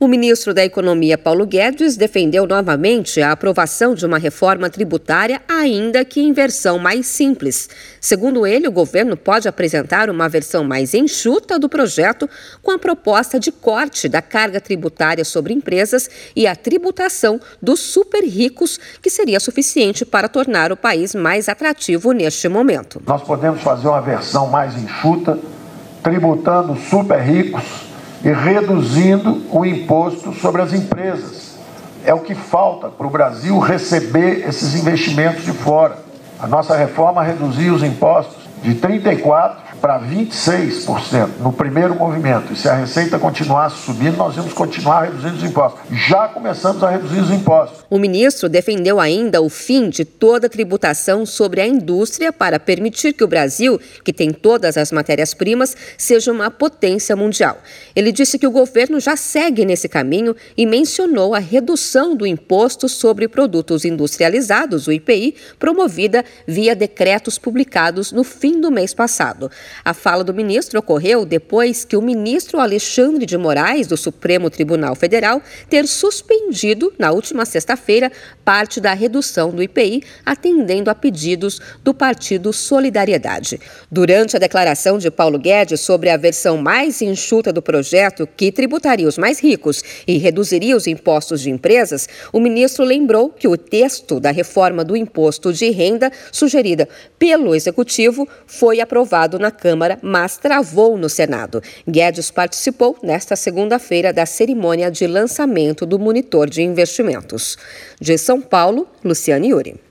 O ministro da Economia, Paulo Guedes, defendeu novamente a aprovação de uma reforma tributária, ainda que em versão mais simples. Segundo ele, o governo pode apresentar uma versão mais enxuta do projeto, com a proposta de corte da carga tributária sobre empresas e a tributação dos super ricos, que seria suficiente para tornar o país mais atrativo neste momento. Nós podemos fazer uma versão mais enxuta, tributando super ricos e reduzindo o imposto sobre as empresas. É o que falta para o Brasil receber esses investimentos de fora. A nossa reforma reduziu os impostos de 34% para 26% no primeiro movimento. E se a receita continuasse subindo, nós íamos continuar reduzindo os impostos. Já começamos a reduzir os impostos. O ministro defendeu ainda o fim de toda a tributação sobre a indústria para permitir que o Brasil, que tem todas as matérias-primas, seja uma potência mundial. Ele disse que o governo já segue nesse caminho e mencionou a redução do imposto sobre produtos industrializados, o IPI, promovida via decretos publicados no fim do mês passado. A fala do ministro ocorreu depois que o ministro Alexandre de Moraes, do Supremo Tribunal Federal, ter suspendido, na última sexta-feira, parte da redução do IPI, atendendo a pedidos do Partido Solidariedade. Durante a declaração de Paulo Guedes sobre a versão mais enxuta do projeto, que tributaria os mais ricos e reduziria os impostos de empresas, o ministro lembrou que o texto da reforma do imposto de renda, sugerida pelo Executivo, foi aprovado na Câmara, mas travou no Senado. Guedes participou nesta segunda-feira da cerimônia de lançamento do monitor de investimentos. De São Paulo, Luciane Yuri.